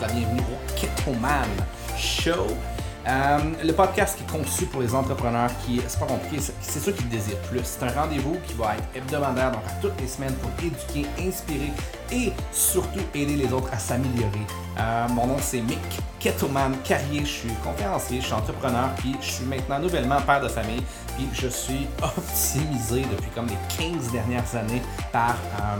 la bienvenue au Ketoman Show. Euh, le podcast qui est conçu pour les entrepreneurs qui, c'est pas compliqué, c'est- c'est ceux qui le désirent plus. C'est un rendez-vous qui va être hebdomadaire, donc à toutes les semaines pour éduquer, inspirer et surtout aider les autres à s'améliorer. Euh, mon nom c'est Mick Ketoman Carrier, je suis conférencier, je suis entrepreneur, puis je suis maintenant nouvellement père de famille, puis je suis optimisé depuis comme les 15 dernières années par euh,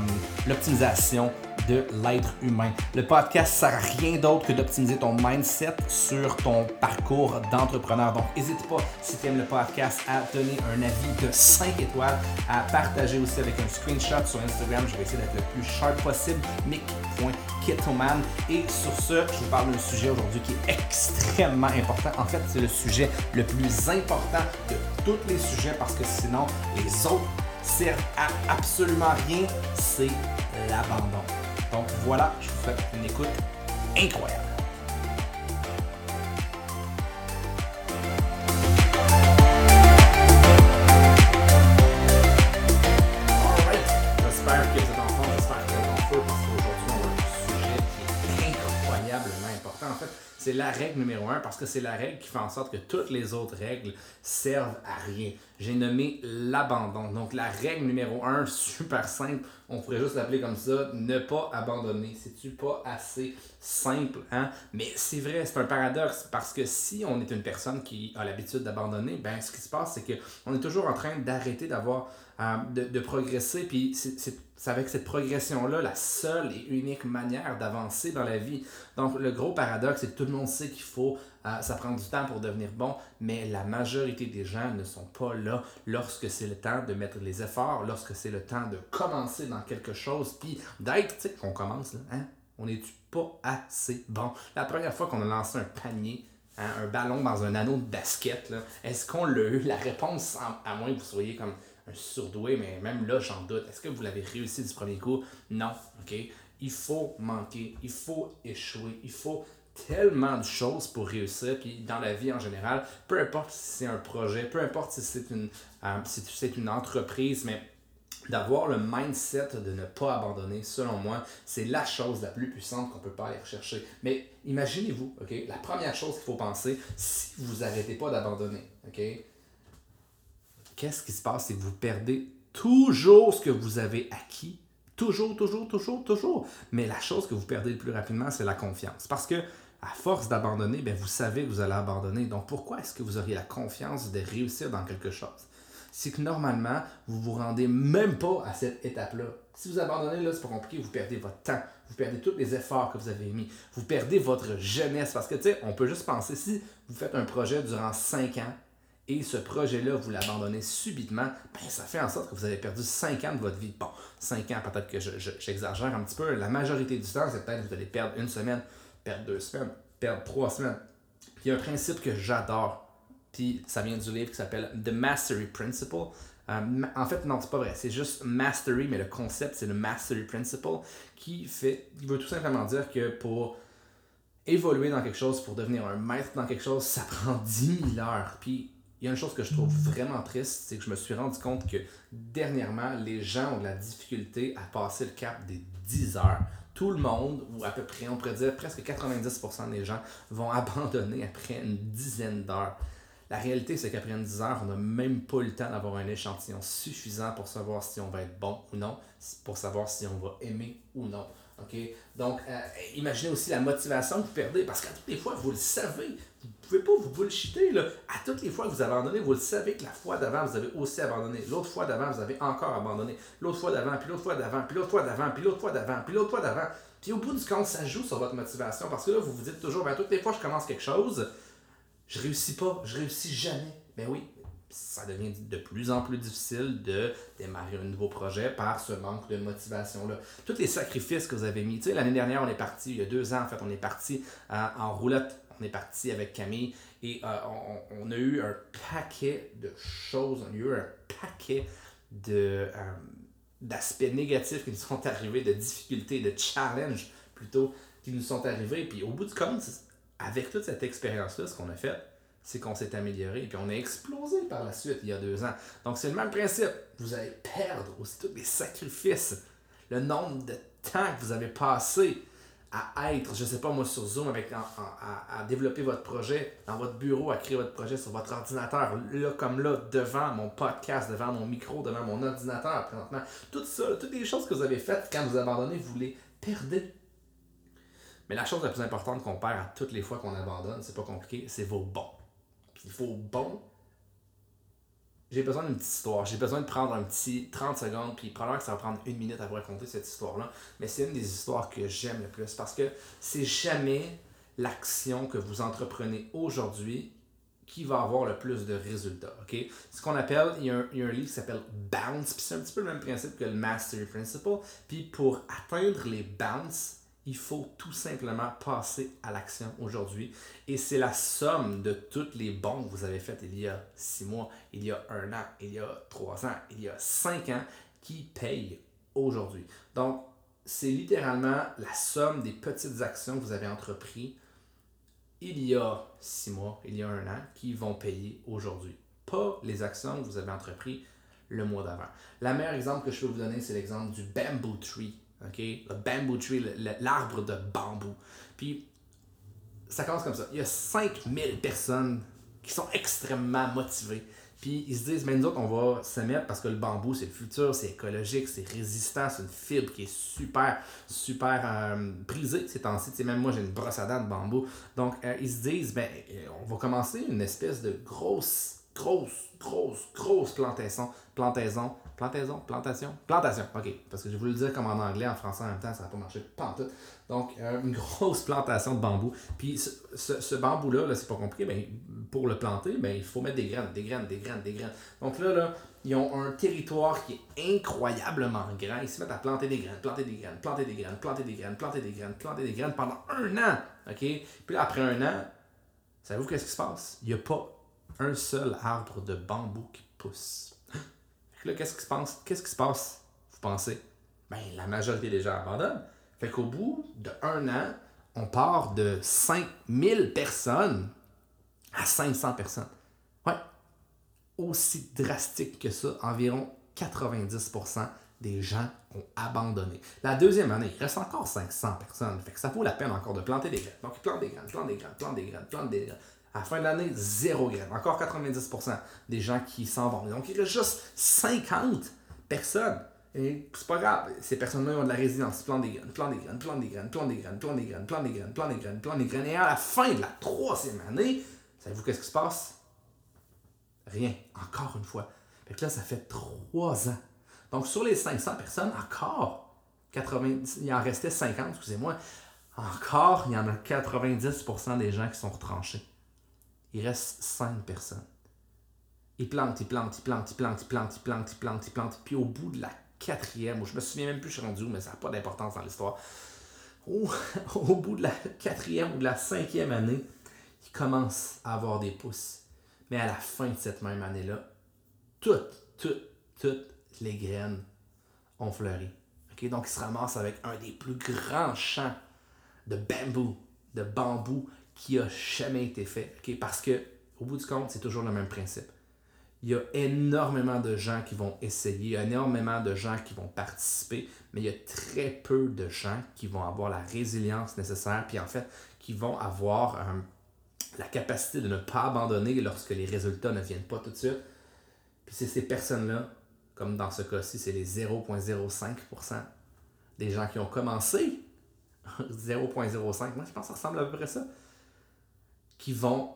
l'optimisation de l'être humain. Le podcast sert à rien d'autre que d'optimiser ton mindset sur ton parcours d'entrepreneur. Donc, n'hésite pas, si tu aimes le podcast, à donner un avis de 5 étoiles, à partager aussi avec un screenshot sur Instagram. Je vais essayer d'être le plus sharp possible, mick.ketoman. Et sur ce, je vous parle d'un sujet aujourd'hui qui est extrêmement important. En fait, c'est le sujet le plus important de tous les sujets parce que sinon, les autres servent à absolument rien. C'est l'abandon. Donc voilà, je vous souhaite une écoute incroyable. C'est la règle numéro un parce que c'est la règle qui fait en sorte que toutes les autres règles servent à rien. J'ai nommé l'abandon. Donc la règle numéro un, super simple, on pourrait juste l'appeler comme ça, ne pas abandonner. C'est-tu pas assez simple, hein? Mais c'est vrai, c'est un paradoxe parce que si on est une personne qui a l'habitude d'abandonner, ben ce qui se passe, c'est qu'on est toujours en train d'arrêter d'avoir de, progresser. Puis c'est- avec cette progression-là la seule et unique manière d'avancer dans la vie. Donc le gros paradoxe, c'est que tout le monde sait qu'il faut, euh, ça prend du temps pour devenir bon, mais la majorité des gens ne sont pas là lorsque c'est le temps de mettre les efforts, lorsque c'est le temps de commencer dans quelque chose, puis d'être, tu sais, qu'on commence, là, hein? On n'est-tu pas assez bon? La première fois qu'on a lancé un panier, hein, un ballon dans un anneau de basket, est-ce qu'on l'a eu? La réponse, à moins que vous soyez comme un surdoué, mais même là, j'en doute. Est-ce que vous l'avez réussi du premier coup? Non, ok? Il faut manquer, il faut échouer, il faut tellement de choses pour réussir, puis dans la vie en général, peu importe si c'est un projet, peu importe si c'est une, euh, entreprise, mais d'avoir le mindset de ne pas abandonner, selon moi, c'est la chose la plus puissante qu'on peut pas aller rechercher. Mais imaginez-vous, ok, la première chose qu'il faut penser, si vous arrêtez pas d'abandonner, ok, qu'est-ce qui se passe? C'est que vous perdez toujours ce que vous avez acquis? Toujours, toujours, toujours, toujours. Mais la chose que vous perdez le plus rapidement, c'est la confiance. Parce que, à force d'abandonner, ben, vous savez que vous allez abandonner. Donc, pourquoi est-ce que vous auriez la confiance de réussir dans quelque chose? C'est que normalement, vous vous rendez même pas à cette étape-là. Si vous abandonnez, là, c'est pas compliqué, vous perdez votre temps, vous perdez tous les efforts que vous avez mis, vous perdez votre jeunesse. Parce que, tu sais, on peut juste penser, si vous faites un projet durant 5 ans, et ce projet-là, vous l'abandonnez subitement, ben, ça fait en sorte que vous avez perdu 5 ans de votre vie. Bon, 5 ans, peut-être que je- je- j'exagère un petit peu. La majorité du temps, c'est peut-être que vous allez perdre une semaine, perdre deux semaines, perdre trois semaines. Il y a un principe que j'adore, puis ça vient du livre qui s'appelle The Mastery Principle. Euh, en fait, non, c'est pas vrai. C'est juste mastery, mais le concept, c'est le Mastery Principle qui fait, qui veut tout simplement dire que pour évoluer dans quelque chose, pour devenir un maître dans quelque chose, ça prend 10 000 heures. Puis il y a une chose que je trouve vraiment triste, c'est que je me suis rendu compte que dernièrement, les gens ont de la difficulté à passer le cap des 10 heures. Tout le monde, ou à peu près, on pourrait dire presque 90% des gens, vont abandonner après une dizaine d'heures. La réalité, c'est qu'après une 10 heures, on n'a même pas le temps d'avoir un échantillon suffisant pour savoir si on va être bon ou non, pour savoir si on va aimer ou non. OK? Donc, euh, imaginez aussi la motivation que vous perdez, parce qu'à toutes les fois, vous le savez, vous ne pouvez pas vous bullshiter. Là. À toutes les fois que vous abandonnez, vous le savez que la fois d'avant, vous avez aussi abandonné. L'autre fois d'avant, vous avez encore abandonné. L'autre fois d'avant, puis l'autre fois d'avant, puis l'autre fois d'avant, puis l'autre fois d'avant, puis l'autre fois d'avant. Puis au bout du compte, ça joue sur votre motivation, parce que là, vous vous dites toujours, ben, toutes les fois je commence quelque chose, je réussis pas, je réussis jamais. Ben oui, ça devient de plus en plus difficile de démarrer un nouveau projet par ce manque de motivation-là. Tous les sacrifices que vous avez mis, tu sais, l'année dernière, on est parti, il y a deux ans, en fait, on est parti euh, en roulotte. On est parti avec Camille et euh, on, a eu un paquet de choses, on a eu un paquet de, euh, d'aspects négatifs qui nous sont arrivés, de difficultés, de challenges plutôt, qui nous sont arrivés. Puis au bout du compte, avec toute cette expérience-là, ce qu'on a fait, c'est qu'on s'est amélioré. Puis on a explosé par la suite il y a deux ans. Donc c'est le même principe. Vous allez perdre aussi tous les sacrifices, le nombre de temps que vous avez passé à être, je sais pas moi, sur Zoom, avec, à, développer votre projet dans votre bureau, à créer votre projet sur votre ordinateur, là comme là, devant mon podcast, devant mon micro, devant mon ordinateur présentement. Tout ça, toutes les choses que vous avez faites quand vous abandonnez, vous les perdez. Mais la chose la plus importante qu'on perd à toutes les fois qu'on abandonne, c'est pas compliqué, c'est vos bons. Puis vos bons, j'ai besoin d'une petite histoire. J'ai besoin de prendre un petit 30 secondes, puis probablement que ça va prendre une minute à vous raconter cette histoire-là. Mais c'est une des histoires que j'aime le plus parce que c'est jamais l'action que vous entreprenez aujourd'hui qui va avoir le plus de résultats. ok? Ce qu'on appelle, il y, a un, il y, a un, livre qui s'appelle Bounce, puis c'est un petit peu le même principe que le Mastery Principle. Puis pour atteindre les bounce, il faut tout simplement passer à l'action aujourd'hui. Et c'est la somme de toutes les bons que vous avez faites il y a six mois, il y a un an, il y a trois ans, il y a cinq ans qui payent aujourd'hui. Donc, c'est littéralement la somme des petites actions que vous avez entreprises il y a six mois, il y a un an, qui vont payer aujourd'hui. Pas les actions que vous avez entreprises le mois d'avant. Le meilleur exemple que je peux vous donner, c'est l'exemple du bamboo tree OK? Le bamboo tree, l'arbre de bambou. Puis, ça commence comme ça. Il y a 5000 personnes qui sont extrêmement motivées. Puis ils se disent, mais nous autres, on va se mettre parce que le bambou, c'est le futur, c'est écologique, c'est résistant, c'est une fibre qui est super, super euh, prisée ces temps-ci. Même moi, j'ai une brosse à dents de bambou. Donc, euh, ils se disent, ben, euh, on va commencer une espèce de grosse, grosse, grosse, grosse plantaison, plantaison Plantaison, plantation, plantation, ok. Parce que je voulais le dire comme en anglais, en français en même temps, ça n'a pas marché, pas. Donc, euh, une grosse plantation de bambou. Puis ce, bambou-là, -là, c'est pas compliqué, mais pour le planter, ben, il faut mettre des graines, des graines, des graines, des graines. Donc là, là, ils ont un territoire qui est incroyablement grand. Ils se mettent à planter des graines, planter des graines, planter des graines, planter des graines, planter des graines, planter des graines pendant un an. OK? Puis après un an, savez-vous qu'est-ce qui se passe? Il n'y a pas un seul arbre de bambou qui pousse qu'est-ce qui se passe? Qu'est-ce qui se passe, vous pensez? Ben, la majorité des gens abandonnent. Fait qu'au bout d'un an, on part de 5000 personnes à 500 personnes. Ouais. Aussi drastique que ça, environ 90% des gens ont abandonné. La deuxième année, il reste encore 500 personnes. Fait que ça vaut la peine encore de planter des graines. Donc, plante des graines, plante des graines, plante des graines, plante des graines. À la fin de l'année, zéro graine. Encore 90% des gens qui s'en vont. Donc, il reste juste 50 personnes. Et c'est pas grave, ces personnes-là ont de la résilience. Plan des graines, plan des graines, plan des graines, plan des graines, plan des graines, plan des graines, plan des graines, plan des graines. Et à la fin de la troisième année, savez-vous qu'est-ce qui se passe? Rien. Encore une fois. Fait que là, ça fait trois ans. Donc, sur les 500 personnes, encore 80, il en restait 50, excusez-moi. Encore, il y en a 90% des gens qui sont retranchés il reste cinq personnes. Il plante, il plante, il plante, il plante, il plante, il plante, il plante, il plante. Puis au bout de la quatrième, je me souviens même plus, je suis rendu où, mais ça n'a pas d'importance dans l'histoire. Au, bout de la quatrième ou de la cinquième année, il commence à avoir des pousses. Mais à la fin de cette même année-là, toutes, toutes, toutes les graines ont fleuri. Donc il se ramasse avec un des plus grands champs de bambou, de bambou qui a jamais été fait. Parce que, au bout du compte, c'est toujours le même principe. Il y a énormément de gens qui vont essayer, il y a énormément de gens qui vont participer, mais il y a très peu de gens qui vont avoir la résilience nécessaire, puis en fait, qui vont avoir euh, la capacité de ne pas abandonner lorsque les résultats ne viennent pas tout de suite. Puis c'est ces personnes-là, comme dans ce cas-ci, c'est les 0,05% des gens qui ont commencé. 0,05, moi je pense que ça ressemble à peu près ça qui vont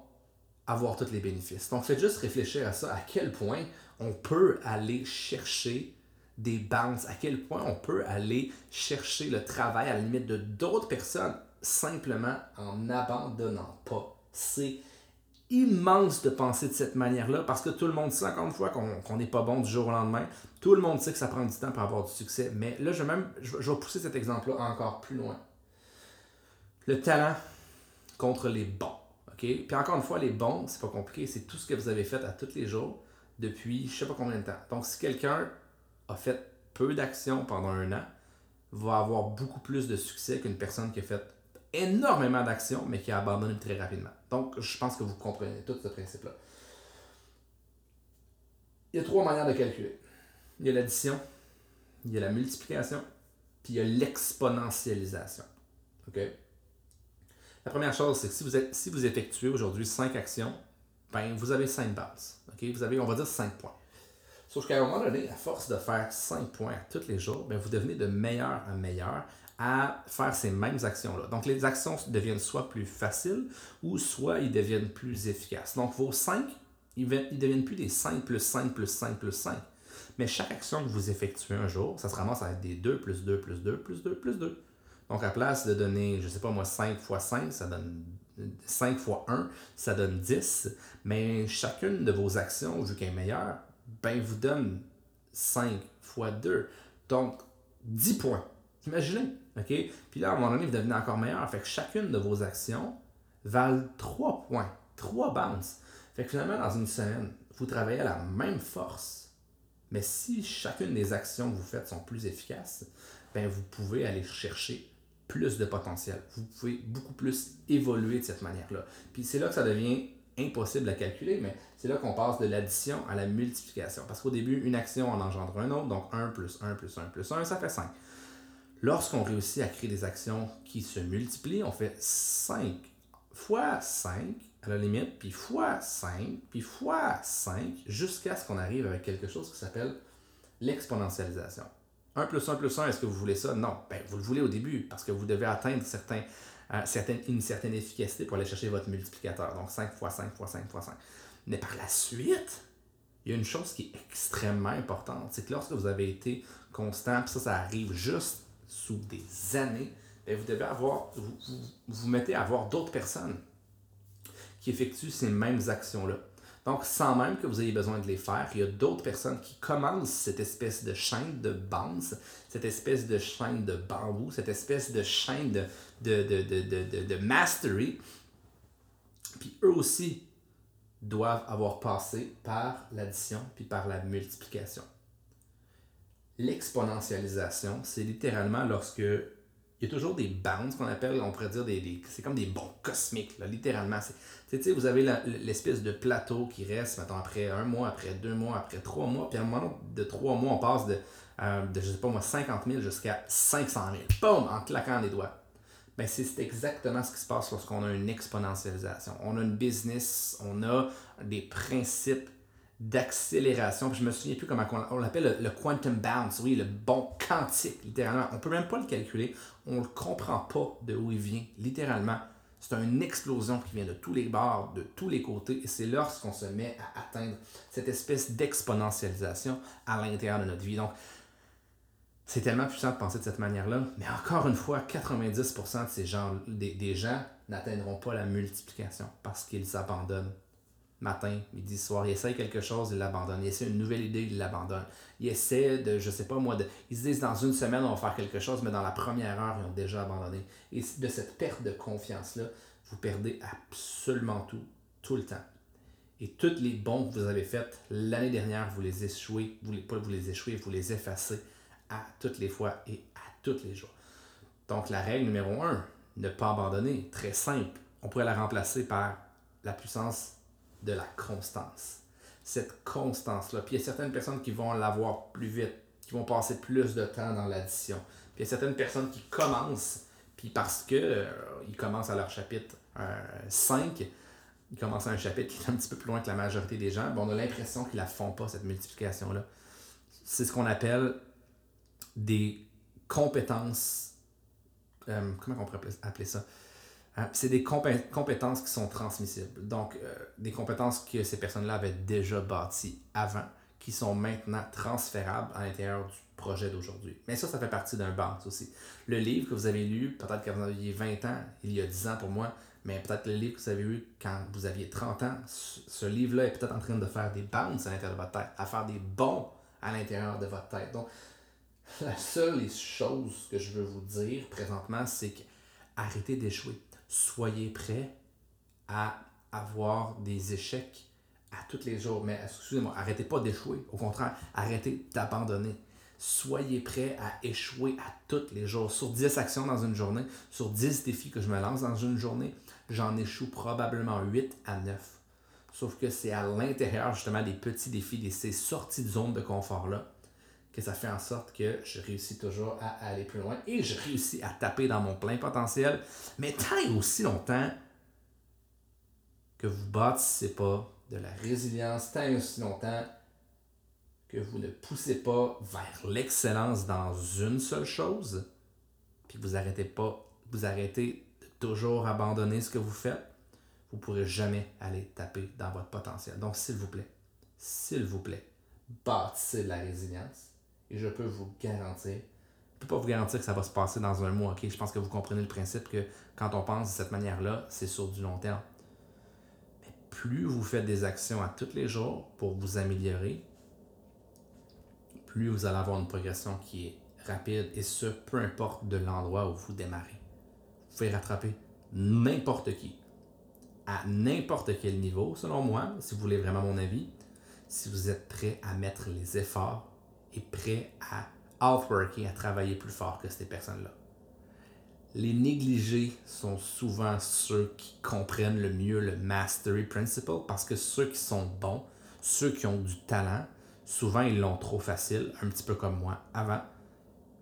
avoir tous les bénéfices. Donc, faites juste réfléchir à ça, à quel point on peut aller chercher des bounces, à quel point on peut aller chercher le travail à la limite de d'autres personnes simplement en n'abandonnant pas. C'est immense de penser de cette manière-là parce que tout le monde sait encore une fois qu'on n'est pas bon du jour au lendemain. Tout le monde sait que ça prend du temps pour avoir du succès. Mais là, je vais même je vais pousser cet exemple-là encore plus loin. Le talent contre les bons. Puis encore une fois, les bons, c'est pas compliqué, c'est tout ce que vous avez fait à tous les jours depuis je sais pas combien de temps. Donc si quelqu'un a fait peu d'actions pendant un an, va avoir beaucoup plus de succès qu'une personne qui a fait énormément d'actions mais qui a abandonné très rapidement. Donc je pense que vous comprenez tout ce principe-là. Il y a trois manières de calculer. Il y a l'addition, il y a la multiplication, puis il y a l'exponentialisation. OK? La première chose, c'est que si vous, effectuez aujourd'hui 5 actions, ben, vous avez 5 bases. Vous avez, on va dire, 5 points. Sauf qu'à un moment donné, à force de faire 5 points tous les jours, ben, vous devenez de meilleur en meilleur à faire ces mêmes actions-là. Donc, les actions deviennent soit plus faciles ou soit ils deviennent plus efficaces. Donc, vos 5, ils ne deviennent plus des 5 plus 5 plus 5 plus 5. Mais chaque action que vous effectuez un jour, ça se ramasse à être des 2 plus 2 plus 2 plus 2 plus 2. Donc, à place de donner, je ne sais pas moi, 5 fois 5, ça donne 5 fois 1, ça donne 10. Mais chacune de vos actions, vu qu'elle est meilleure, ben, vous donne 5 fois 2. Donc, 10 points. Imaginez. OK? Puis là, à un moment donné, vous devenez encore meilleur. Fait que chacune de vos actions valent 3 points, 3 bounces. Fait que finalement, dans une semaine, vous travaillez à la même force. Mais si chacune des actions que vous faites sont plus efficaces, ben vous pouvez aller chercher plus de potentiel. Vous pouvez beaucoup plus évoluer de cette manière-là. Puis c'est là que ça devient impossible à calculer, mais c'est là qu'on passe de l'addition à la multiplication. Parce qu'au début, une action en engendre un autre, donc 1 plus 1 plus 1 plus 1, ça fait 5. Lorsqu'on réussit à créer des actions qui se multiplient, on fait 5 fois 5 à la limite, puis fois 5, puis fois 5, jusqu'à ce qu'on arrive avec quelque chose qui s'appelle l'exponentialisation. 1 plus 1 plus 1, est-ce que vous voulez ça? Non. Ben, vous le voulez au début, parce que vous devez atteindre euh, une certaine efficacité pour aller chercher votre multiplicateur. Donc 5 fois 5 fois 5 fois 5. Mais par la suite, il y a une chose qui est extrêmement importante, c'est que lorsque vous avez été constant, puis ça, ça arrive juste sous des années, ben, vous devez avoir, vous, vous, mettez à avoir d'autres personnes qui effectuent ces mêmes actions-là. Donc, sans même que vous ayez besoin de les faire, il y a d'autres personnes qui commencent cette espèce de chaîne de bounce, cette espèce de chaîne de bambou, cette espèce de chaîne de, de, de, de mastery. Puis eux aussi doivent avoir passé par l'addition puis par la multiplication. L'exponentialisation, c'est littéralement lorsque il y a toujours des bounds qu'on appelle, on pourrait dire, des, c'est comme des bons cosmiques, là, littéralement. Vous avez l'espèce de plateau qui reste, maintenant après un mois, après deux mois, après trois mois, puis à un moment de trois mois, on passe de, euh, de je sais pas moi, 50 000 jusqu'à 500 000. Boum! En claquant les doigts. Ben, c'est exactement ce qui se passe lorsqu'on a une exponentialisation. On a une business, on a des principes d'accélération. Je me souviens plus comment on, l'appelle le, quantum bounce, oui, le bon quantique, littéralement. On peut même pas le calculer. On ne comprend pas de où il vient, littéralement. C'est une explosion qui vient de tous les bords, de tous les côtés, et c'est lorsqu'on se met à atteindre cette espèce d'exponentialisation à l'intérieur de notre vie. Donc, c'est tellement puissant de penser de cette manière-là, mais encore une fois, 90% de ces gens, des gens n'atteindront pas la multiplication parce qu'ils abandonnent matin, midi, soir. Ils essayent quelque chose, ils l'abandonnent. Ils essaient une nouvelle idée, ils l'abandonnent. Ils essaient de, je sais pas moi, de, ils se disent dans une semaine on va faire quelque chose, mais dans la première heure, ils ont déjà abandonné. Et de cette perte de confiance-là, vous perdez absolument tout, tout le temps. Et toutes les bons que vous avez faites l'année dernière, vous les échouez, vous les, pas vous les échouez, vous les effacez à toutes les fois et à tous les jours. Donc la règle numéro un, ne pas abandonner, très simple. On pourrait la remplacer par la puissance de la constance. Cette constance-là. Puis il y a certaines personnes qui vont l'avoir plus vite, qui vont passer plus de temps dans l'addition. Puis il y a certaines personnes qui commencent, puis parce que euh, ils commencent à leur chapitre 5, euh, ils commencent à un chapitre qui est un petit peu plus loin que la majorité des gens, on a l'impression qu'ils la font pas, cette multiplication-là. C'est ce qu'on appelle des compétences. Euh, comment on pourrait appeler ça? Hein, c'est des compétences qui sont transmissibles. Donc, euh, des compétences que ces personnes-là avaient déjà bâties avant, qui sont maintenant transférables à l'intérieur du projet d'aujourd'hui. Mais ça, ça fait partie d'un banc aussi. Le livre que vous avez lu, peut-être quand vous aviez 20 ans, il y a 10 ans pour moi, mais peut-être le livre que vous avez lu quand vous aviez 30 ans, ce livre-là est peut-être en train de faire des bounces à l'intérieur de votre tête, à faire des bons à l'intérieur de votre tête. Donc, la seule chose que je veux vous dire présentement, c'est qu'arrêtez d'échouer soyez prêts à avoir des échecs à tous les jours. Mais excusez-moi, arrêtez pas d'échouer. Au contraire, arrêtez d'abandonner. Soyez prêts à échouer à tous les jours. Sur 10 actions dans une journée, sur 10 défis que je me lance dans une journée, j'en échoue probablement 8 à 9. Sauf que c'est à l'intérieur justement des petits défis, de ces sorties de zone de confort-là, que ça fait en sorte que je réussis toujours à aller plus loin et je réussis à taper dans mon plein potentiel. Mais tant et aussi longtemps que vous bâtissez pas de la résilience, tant et aussi longtemps que vous ne poussez pas vers l'excellence dans une seule chose, puis vous arrêtez pas, vous arrêtez de toujours abandonner ce que vous faites, vous ne pourrez jamais aller taper dans votre potentiel. Donc, s'il vous plaît, s'il vous plaît, bâtissez de la résilience. Et je peux vous garantir, je ne peux pas vous garantir que ça va se passer dans un mois, ok? Je pense que vous comprenez le principe que quand on pense de cette manière-là, c'est sur du long terme. Mais plus vous faites des actions à tous les jours pour vous améliorer, plus vous allez avoir une progression qui est rapide et ce, peu importe de l'endroit où vous démarrez. Vous pouvez rattraper n'importe qui à n'importe quel niveau, selon moi, si vous voulez vraiment mon avis, si vous êtes prêt à mettre les efforts et prêt à outworker, à travailler plus fort que ces personnes-là. Les négligés sont souvent ceux qui comprennent le mieux le mastery principle parce que ceux qui sont bons, ceux qui ont du talent, souvent ils l'ont trop facile, un petit peu comme moi avant.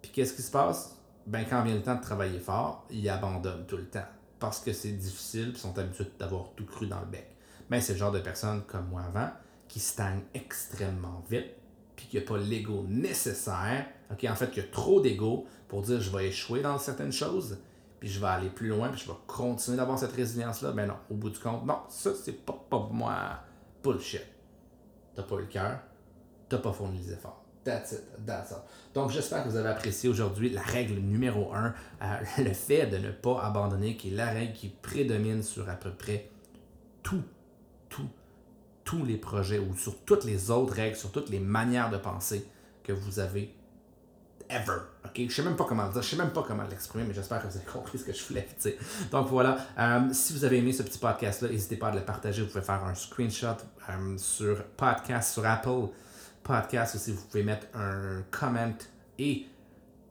Puis qu'est-ce qui se passe? Ben, quand vient le temps de travailler fort, ils abandonnent tout le temps parce que c'est difficile et sont habitués d'avoir tout cru dans le bec. Mais c'est le genre de personnes comme moi avant qui stagnent extrêmement vite puis qui n'a pas l'ego nécessaire, ok, en fait, qu'il y a trop d'ego pour dire je vais échouer dans certaines choses, puis je vais aller plus loin, puis je vais continuer d'avoir cette résilience-là. Mais non, au bout du compte, non, ça, c'est pas pour moi. Bullshit. T'as pas eu le cœur, t'as pas fourni les efforts. That's it, that's all. Donc, j'espère que vous avez apprécié aujourd'hui la règle numéro 1, euh, le fait de ne pas abandonner, qui est la règle qui prédomine sur à peu près tout, tout, tous les projets ou sur toutes les autres règles, sur toutes les manières de penser que vous avez ever. Ok, je sais même pas comment je sais même pas comment l'exprimer, mais j'espère que vous avez compris ce que je voulais dire. Donc voilà, euh, si vous avez aimé ce petit podcast-là, n'hésitez pas à le partager. Vous pouvez faire un screenshot euh, sur podcast sur Apple Podcast aussi. Vous pouvez mettre un comment et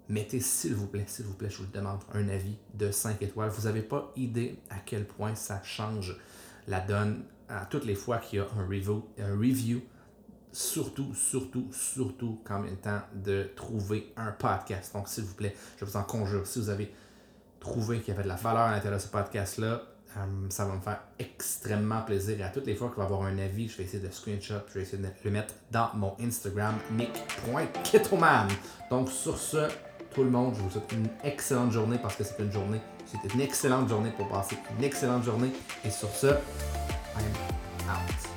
mettez s'il vous plaît, s'il vous plaît, je vous le demande, un avis de 5 étoiles. Vous n'avez pas idée à quel point ça change la donne à toutes les fois qu'il y a un review, un review surtout, surtout, surtout quand même temps de trouver un podcast. Donc, s'il vous plaît, je vous en conjure, si vous avez trouvé qu'il y avait de la valeur à l'intérieur de ce podcast-là, euh, ça va me faire extrêmement plaisir. Et à toutes les fois qu'il va y avoir un avis, je vais essayer de screenshot, je vais essayer de le mettre dans mon Instagram, nick.ketoman. Donc sur ce, tout le monde, je vous souhaite une excellente journée parce que c'est une journée, c'est une excellente journée pour passer une excellente journée. Et sur ce, I am out.